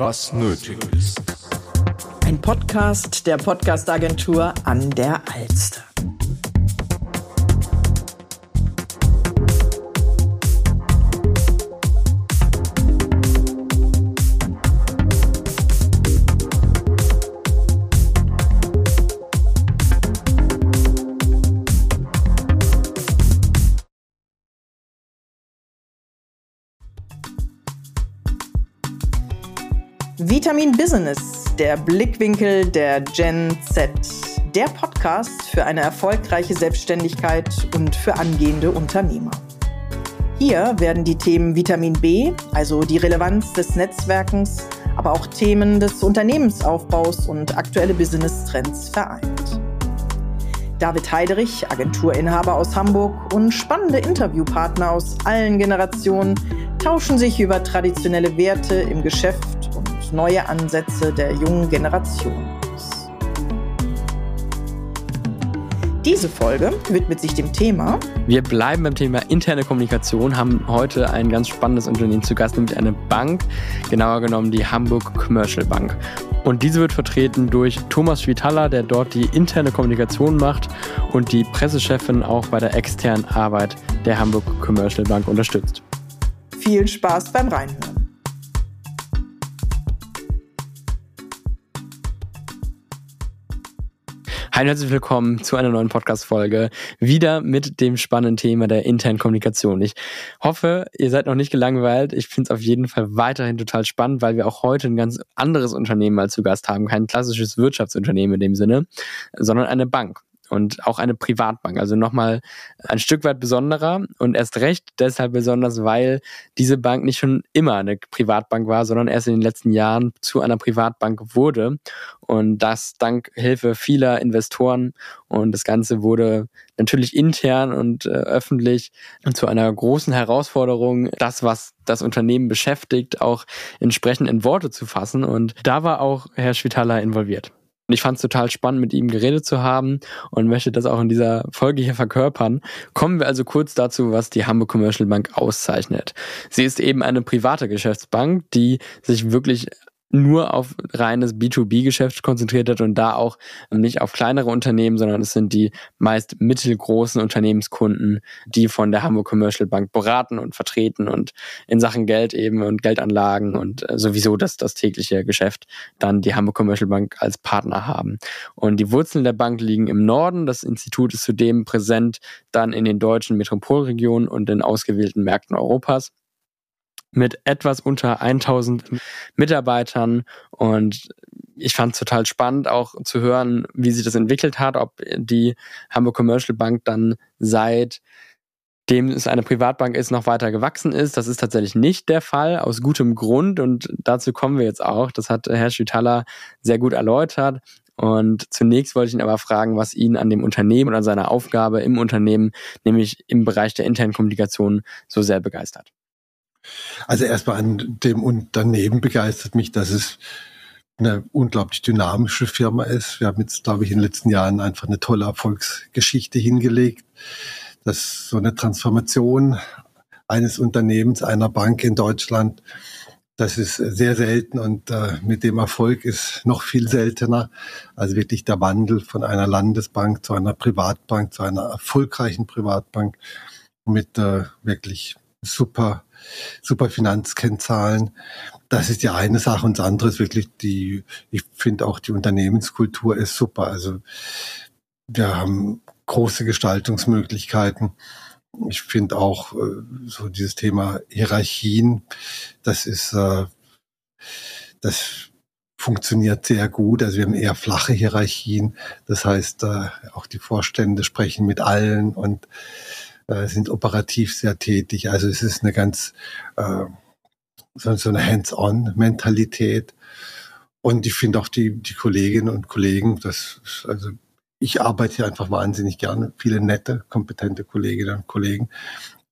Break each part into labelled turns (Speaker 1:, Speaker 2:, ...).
Speaker 1: was nötig ist.
Speaker 2: Ein Podcast der Podcastagentur an der Alster. Vitamin Business, der Blickwinkel der Gen Z. Der Podcast für eine erfolgreiche Selbstständigkeit und für angehende Unternehmer. Hier werden die Themen Vitamin B, also die Relevanz des Netzwerkens, aber auch Themen des Unternehmensaufbaus und aktuelle Business-Trends vereint. David Heiderich, Agenturinhaber aus Hamburg und spannende Interviewpartner aus allen Generationen tauschen sich über traditionelle Werte im Geschäft neue Ansätze der jungen Generation aus. Diese Folge widmet sich dem Thema.
Speaker 3: Wir bleiben beim Thema interne Kommunikation, haben heute ein ganz spannendes Unternehmen zu Gast, nämlich eine Bank, genauer genommen die Hamburg Commercial Bank. Und diese wird vertreten durch Thomas Schwitaler, der dort die interne Kommunikation macht und die Pressechefin auch bei der externen Arbeit der Hamburg Commercial Bank unterstützt.
Speaker 2: Viel Spaß beim Reinhören.
Speaker 3: Hi und herzlich willkommen zu einer neuen Podcast-Folge. Wieder mit dem spannenden Thema der internen Kommunikation. Ich hoffe, ihr seid noch nicht gelangweilt. Ich finde es auf jeden Fall weiterhin total spannend, weil wir auch heute ein ganz anderes Unternehmen mal zu Gast haben. Kein klassisches Wirtschaftsunternehmen in dem Sinne, sondern eine Bank und auch eine Privatbank. Also nochmal ein Stück weit besonderer und erst recht deshalb besonders, weil diese Bank nicht schon immer eine Privatbank war, sondern erst in den letzten Jahren zu einer Privatbank wurde. Und das dank Hilfe vieler Investoren. Und das Ganze wurde natürlich intern und äh, öffentlich zu einer großen Herausforderung, das, was das Unternehmen beschäftigt, auch entsprechend in Worte zu fassen. Und da war auch Herr Schwitaler involviert. Und ich fand es total spannend, mit ihm geredet zu haben und möchte das auch in dieser Folge hier verkörpern. Kommen wir also kurz dazu, was die Hamburg Commercial Bank auszeichnet. Sie ist eben eine private Geschäftsbank, die sich wirklich nur auf reines B2B-Geschäft konzentriert hat und da auch nicht auf kleinere Unternehmen, sondern es sind die meist mittelgroßen Unternehmenskunden, die von der Hamburg Commercial Bank beraten und vertreten und in Sachen Geld eben und Geldanlagen und äh, sowieso das, das tägliche Geschäft dann die Hamburg Commercial Bank als Partner haben. Und die Wurzeln der Bank liegen im Norden. Das Institut ist zudem präsent dann in den deutschen Metropolregionen und in ausgewählten Märkten Europas mit etwas unter 1000 Mitarbeitern und ich fand es total spannend auch zu hören, wie sich das entwickelt hat, ob die Hamburg Commercial Bank dann seit dem es eine Privatbank ist, noch weiter gewachsen ist. Das ist tatsächlich nicht der Fall, aus gutem Grund. Und dazu kommen wir jetzt auch. Das hat Herr Schütaler sehr gut erläutert. Und zunächst wollte ich ihn aber fragen, was ihn an dem Unternehmen und an seiner Aufgabe im Unternehmen, nämlich im Bereich der internen Kommunikation, so sehr begeistert.
Speaker 4: Also erstmal an dem Unternehmen begeistert mich, dass es eine unglaublich dynamische Firma ist. Wir haben jetzt, glaube ich, in den letzten Jahren einfach eine tolle Erfolgsgeschichte hingelegt, dass so eine Transformation eines Unternehmens, einer Bank in Deutschland, das ist sehr selten und äh, mit dem Erfolg ist noch viel seltener. Also wirklich der Wandel von einer Landesbank zu einer Privatbank, zu einer erfolgreichen Privatbank mit äh, wirklich super super Finanzkennzahlen. Das ist die eine Sache und das andere ist wirklich die, ich finde auch die Unternehmenskultur ist super. Also wir haben große Gestaltungsmöglichkeiten. Ich finde auch äh, so dieses Thema Hierarchien, das ist, äh, das funktioniert sehr gut. Also wir haben eher flache Hierarchien. Das heißt, äh, auch die Vorstände sprechen mit allen und sind operativ sehr tätig. Also es ist eine ganz äh, so, so eine Hands-on-Mentalität. Und ich finde auch die, die Kolleginnen und Kollegen, das ist, also ich arbeite hier einfach wahnsinnig gerne, viele nette, kompetente Kolleginnen und Kollegen.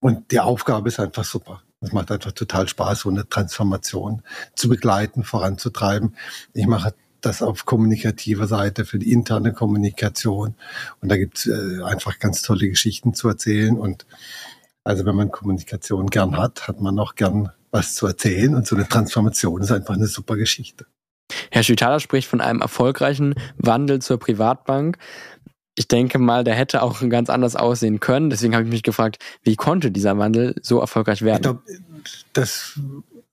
Speaker 4: Und die Aufgabe ist einfach super. Es macht einfach total Spaß, so eine Transformation zu begleiten, voranzutreiben. Ich mache das auf kommunikativer Seite für die interne Kommunikation. Und da gibt's äh, einfach ganz tolle Geschichten zu erzählen. Und also wenn man Kommunikation gern hat, hat man auch gern was zu erzählen und so eine Transformation ist einfach eine super Geschichte.
Speaker 3: Herr Schütaler spricht von einem erfolgreichen Wandel zur Privatbank. Ich denke mal, der hätte auch ganz anders aussehen können. Deswegen habe ich mich gefragt, wie konnte dieser Wandel so erfolgreich werden? Ich glaube,
Speaker 4: das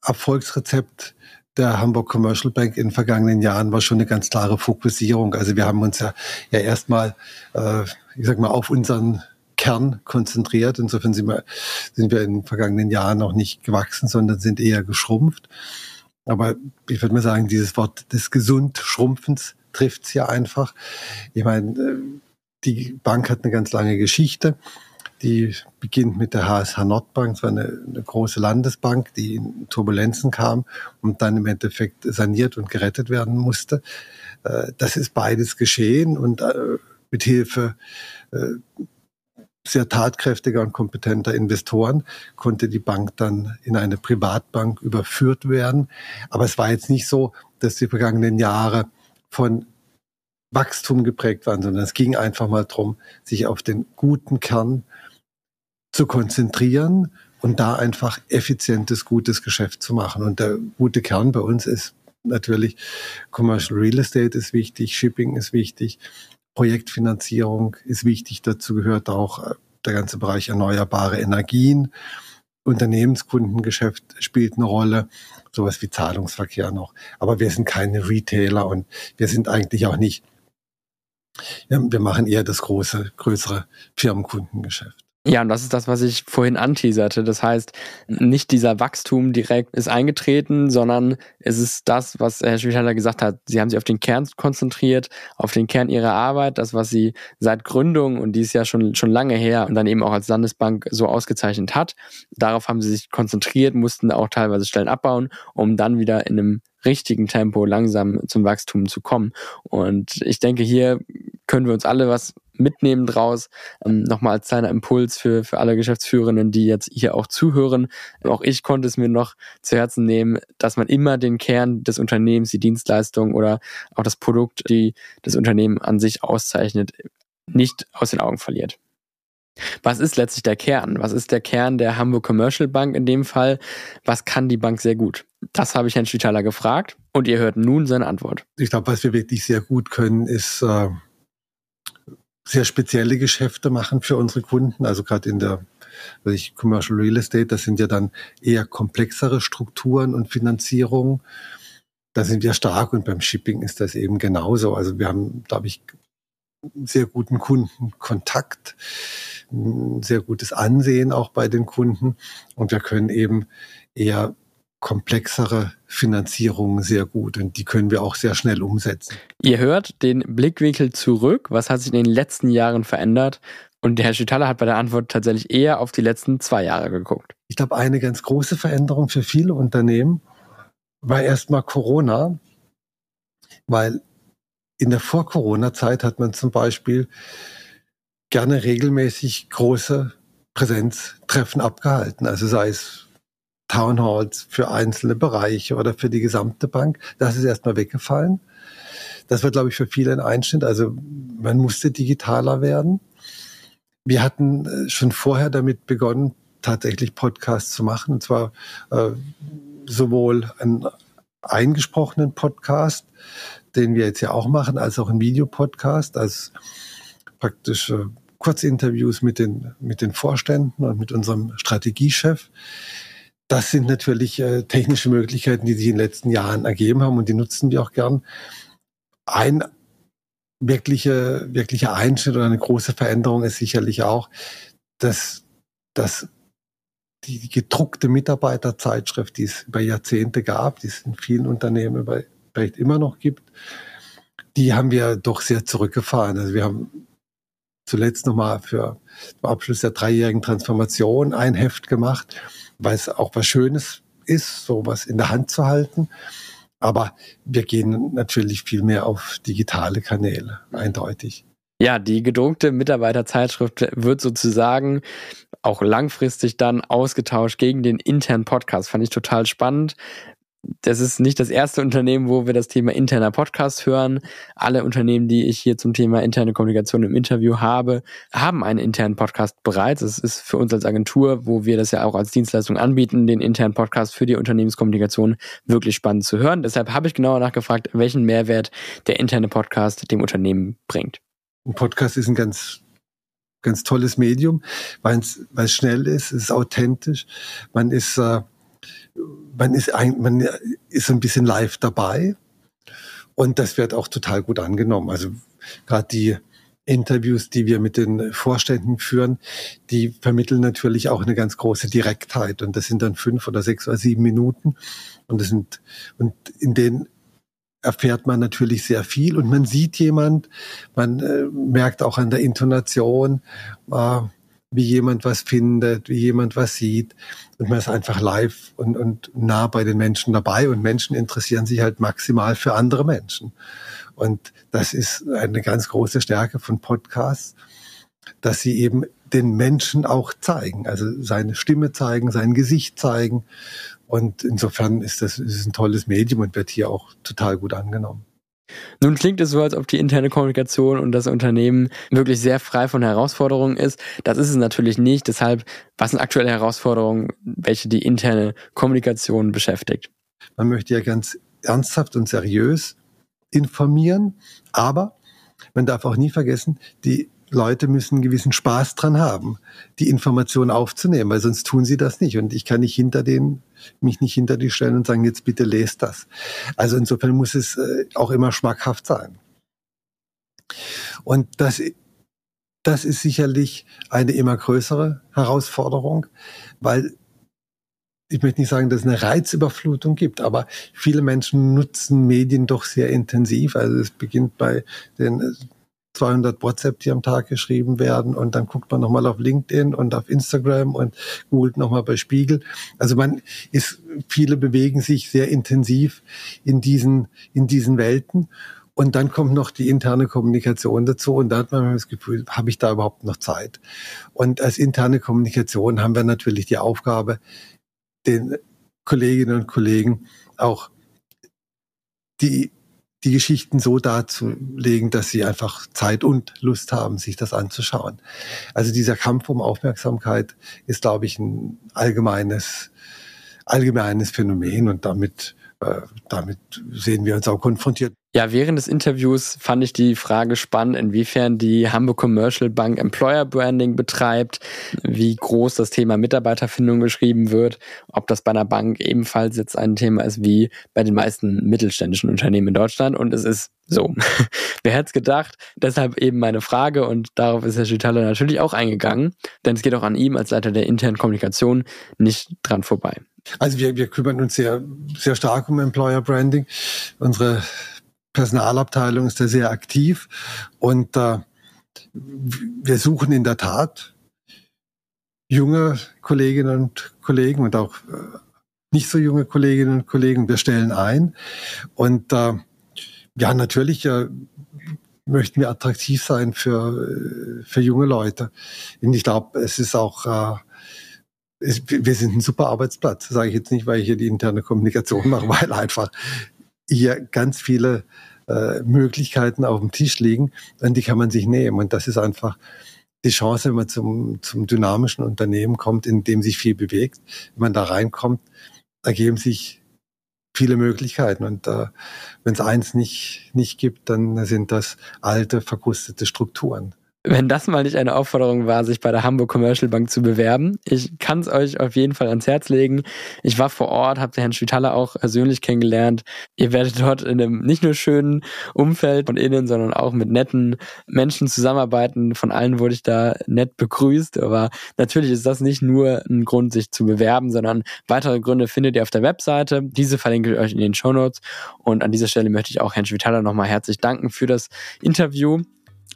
Speaker 4: Erfolgsrezept der Hamburg Commercial Bank in den vergangenen Jahren war schon eine ganz klare Fokussierung. Also wir haben uns ja, ja erstmal, äh, ich sag mal, auf unseren Kern konzentriert. Insofern sind wir, sind wir in den vergangenen Jahren noch nicht gewachsen, sondern sind eher geschrumpft. Aber ich würde mal sagen, dieses Wort des Gesundschrumpfens trifft es ja einfach. Ich meine, äh, die Bank hat eine ganz lange Geschichte. Die beginnt mit der HSH Nordbank, das war eine, eine, große Landesbank, die in Turbulenzen kam und dann im Endeffekt saniert und gerettet werden musste. Äh, das ist beides geschehen und äh, mit Hilfe sehr tatkräftiger und kompetenter Investoren konnte die Bank dann in eine Privatbank überführt werden. Aber es war jetzt nicht so, dass die vergangenen Jahre von Wachstum geprägt waren, sondern es ging einfach mal darum, sich auf den guten Kern zu konzentrieren und da einfach effizientes, gutes Geschäft zu machen. Und der gute Kern bei uns ist natürlich Commercial Real Estate ist wichtig, Shipping ist wichtig, Projektfinanzierung ist wichtig. Dazu gehört auch äh, der ganze Bereich erneuerbare Energien. Unternehmenskundengeschäft spielt eine Rolle, sowas wie Zahlungsverkehr noch. Aber wir sind keine Retailer und wir sind eigentlich auch nicht, wir machen eher das große, größere Firmenkundengeschäft.
Speaker 3: Ja, und das ist das, was ich vorhin anteaserte. Das heißt, nicht dieser Wachstum direkt ist eingetreten, sondern es ist das, was Herr Schwitaler gesagt hat. Sie haben sich auf den Kern konzentriert, auf den Kern ihrer Arbeit, das, was sie seit Gründung und dies Jahr schon, schon lange her und dann eben auch als Landesbank so ausgezeichnet hat. Darauf haben sie sich konzentriert, mussten auch teilweise Stellen abbauen, um dann wieder in einem richtigen Tempo langsam zum Wachstum zu kommen. Und ich denke, hier können wir uns alle was mitnehmen draus. Ähm, Nochmal als kleiner Impuls für, für alle Geschäftsführenden, die jetzt hier auch zuhören. Auch ich konnte es mir noch zu Herzen nehmen, dass man immer den Kern des Unternehmens, die Dienstleistung oder auch das Produkt, die das Unternehmen an sich auszeichnet, nicht aus den Augen verliert. Was ist letztlich der Kern? Was ist der Kern der Hamburg Commercial Bank in dem Fall? Was kann die Bank sehr gut? Das habe ich Herrn Schwitaler gefragt und ihr hört nun seine Antwort.
Speaker 4: Ich glaube, was wir wirklich sehr gut können, ist äh, sehr spezielle Geschäfte machen für unsere Kunden. Also gerade in der ich, Commercial Real Estate, das sind ja dann eher komplexere Strukturen und Finanzierung. Da sind wir stark und beim Shipping ist das eben genauso. Also wir haben, glaube ich, sehr guten Kundenkontakt, sehr gutes Ansehen auch bei den Kunden und wir können eben eher komplexere Finanzierungen sehr gut und die können wir auch sehr schnell umsetzen.
Speaker 3: Ihr hört den Blickwinkel zurück. Was hat sich in den letzten Jahren verändert? Und Herr Schüttaler hat bei der Antwort tatsächlich eher auf die letzten zwei Jahre geguckt.
Speaker 4: Ich glaube, eine ganz große Veränderung für viele Unternehmen war erstmal Corona, weil in der Vor-Corona-Zeit hat man zum Beispiel gerne regelmäßig große Präsenztreffen abgehalten. Also sei es Townhalls für einzelne Bereiche oder für die gesamte Bank. Das ist erstmal weggefallen. Das war, glaube ich, für viele ein Einschnitt. Also man musste digitaler werden. Wir hatten äh, schon vorher damit begonnen, tatsächlich Podcasts zu machen. Und zwar äh, sowohl einen eingesprochenen Podcast, den wir jetzt ja auch machen, als auch einen Videopodcast, als praktisch äh, Kurzinterviews mit den, mit den Vorständen und mit unserem Strategiechef das sind natürlich äh, technische Möglichkeiten, die sich in den letzten Jahren ergeben haben und die nutzen wir auch gern. Ein wirklicher wirkliche Einschnitt oder eine große Veränderung ist sicherlich auch, dass, dass die gedruckte Mitarbeiterzeitschrift, die es über Jahrzehnte gab, die es in vielen Unternehmen vielleicht immer noch gibt, die haben wir doch sehr zurückgefahren. Also wir haben zuletzt nochmal für den Abschluss der dreijährigen Transformation ein Heft gemacht weil es auch was Schönes ist, sowas in der Hand zu halten. Aber wir gehen natürlich viel mehr auf digitale Kanäle, eindeutig.
Speaker 3: Ja, die gedruckte Mitarbeiterzeitschrift wird sozusagen auch langfristig dann ausgetauscht gegen den internen Podcast. Fand ich total spannend. Das ist nicht das erste Unternehmen, wo wir das Thema interner Podcast hören. Alle Unternehmen, die ich hier zum Thema interne Kommunikation im Interview habe, haben einen internen Podcast bereits. Es ist für uns als Agentur, wo wir das ja auch als Dienstleistung anbieten, den internen Podcast für die Unternehmenskommunikation wirklich spannend zu hören. Deshalb habe ich genauer nachgefragt, welchen Mehrwert der interne Podcast dem Unternehmen bringt.
Speaker 4: Ein Podcast ist ein ganz ganz tolles Medium, weil es schnell ist, es ist authentisch, man ist äh, man ist ein, man ist ein bisschen live dabei und das wird auch total gut angenommen. Also gerade die Interviews, die wir mit den Vorständen führen, die vermitteln natürlich auch eine ganz große Direktheit und das sind dann fünf oder sechs oder sieben Minuten und das sind und in denen erfährt man natürlich sehr viel und man sieht jemand, man äh, merkt auch an der Intonation, äh, wie jemand was findet, wie jemand was sieht und man ist einfach live und, und nah bei den Menschen dabei und Menschen interessieren sich halt maximal für andere Menschen. Und das ist eine ganz große Stärke von Podcasts, dass sie eben den Menschen auch zeigen, also seine Stimme zeigen, sein Gesicht zeigen. Und insofern ist das ist ein tolles Medium und wird hier auch total gut angenommen.
Speaker 3: Nun klingt es so, als ob die interne Kommunikation und das Unternehmen wirklich sehr frei von Herausforderungen ist. Das ist es natürlich nicht. Deshalb, was sind aktuelle Herausforderungen, welche die interne Kommunikation beschäftigt?
Speaker 4: Man möchte ja ganz ernsthaft und seriös informieren, aber man darf auch nie vergessen, die Leute müssen einen gewissen Spaß dran haben, die Information aufzunehmen, weil sonst tun sie das nicht. Und ich kann nicht hinter denen, mich nicht hinter die stellen und sagen, jetzt bitte lest das. Also insofern muss es äh, auch immer schmackhaft sein. Und das, das ist sicherlich eine immer größere Herausforderung, weil ich möchte nicht sagen, dass es eine Reizüberflutung gibt, aber viele Menschen nutzen Medien doch sehr intensiv. Also es beginnt bei den 200 WhatsApp, die am Tag geschrieben werden und dann guckt man nochmal auf LinkedIn und auf Instagram und googelt nochmal bei Spiegel. Also man ist, viele bewegen sich sehr intensiv in diesen, in diesen Welten. Und dann kommt noch die interne Kommunikation dazu und da hat man das Gefühl, habe ich da überhaupt noch Zeit? Und als interne Kommunikation haben wir natürlich die Aufgabe, den Kolleginnen und Kollegen auch die die Geschichten so darzulegen, dass sie einfach Zeit und Lust haben, sich das anzuschauen. Also dieser Kampf um Aufmerksamkeit ist, glaube ich, ein allgemeines, allgemeines Phänomen und damit, äh, damit sehen wir uns auch konfrontiert.
Speaker 3: Ja, während des Interviews fand ich die Frage spannend, inwiefern die Hamburg Commercial Bank Employer Branding betreibt, wie groß das Thema Mitarbeiterfindung geschrieben wird, ob das bei einer Bank ebenfalls jetzt ein Thema ist wie bei den meisten mittelständischen Unternehmen in Deutschland. Und es ist so. Wer hätte es gedacht? Deshalb eben meine Frage und darauf ist Herr Schitaler natürlich auch eingegangen, denn es geht auch an ihm als Leiter der internen Kommunikation nicht dran vorbei.
Speaker 4: Also wir, wir kümmern uns sehr, sehr stark um Employer Branding. Unsere Personalabteilung ist da sehr aktiv und äh, wir suchen in der Tat junge Kolleginnen und Kollegen und auch äh, nicht so junge Kolleginnen und Kollegen. Wir stellen ein und äh, ja, natürlich äh, möchten wir attraktiv sein für, äh, für junge Leute. Und ich glaube, es ist auch, äh, es, wir sind ein super Arbeitsplatz. Sage ich jetzt nicht, weil ich hier die interne Kommunikation mache, weil einfach hier ganz viele äh, Möglichkeiten auf dem Tisch liegen und die kann man sich nehmen. Und das ist einfach die Chance, wenn man zum, zum dynamischen Unternehmen kommt, in dem sich viel bewegt. Wenn man da reinkommt, ergeben sich viele Möglichkeiten. Und äh, wenn es eins nicht, nicht gibt, dann sind das alte, verkrustete Strukturen
Speaker 3: wenn das mal nicht eine Aufforderung war, sich bei der Hamburg Commercial Bank zu bewerben. Ich kann es euch auf jeden Fall ans Herz legen. Ich war vor Ort, habe Herrn Schwitaler auch persönlich kennengelernt. Ihr werdet dort in einem nicht nur schönen Umfeld von innen, sondern auch mit netten Menschen zusammenarbeiten. Von allen wurde ich da nett begrüßt. Aber natürlich ist das nicht nur ein Grund, sich zu bewerben, sondern weitere Gründe findet ihr auf der Webseite. Diese verlinke ich euch in den Show Notes. Und an dieser Stelle möchte ich auch Herrn Schwitaler nochmal herzlich danken für das Interview.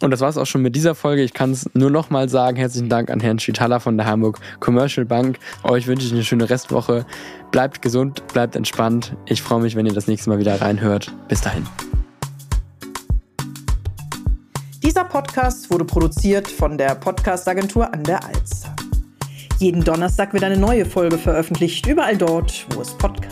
Speaker 3: Und das war es auch schon mit dieser Folge. Ich kann es nur noch mal sagen. Herzlichen Dank an Herrn Schitala von der Hamburg Commercial Bank. Euch wünsche ich eine schöne Restwoche. Bleibt gesund, bleibt entspannt. Ich freue mich, wenn ihr das nächste Mal wieder reinhört. Bis dahin.
Speaker 2: Dieser Podcast wurde produziert von der Podcast-Agentur an der Alster. Jeden Donnerstag wird eine neue Folge veröffentlicht, überall dort, wo es Podcasts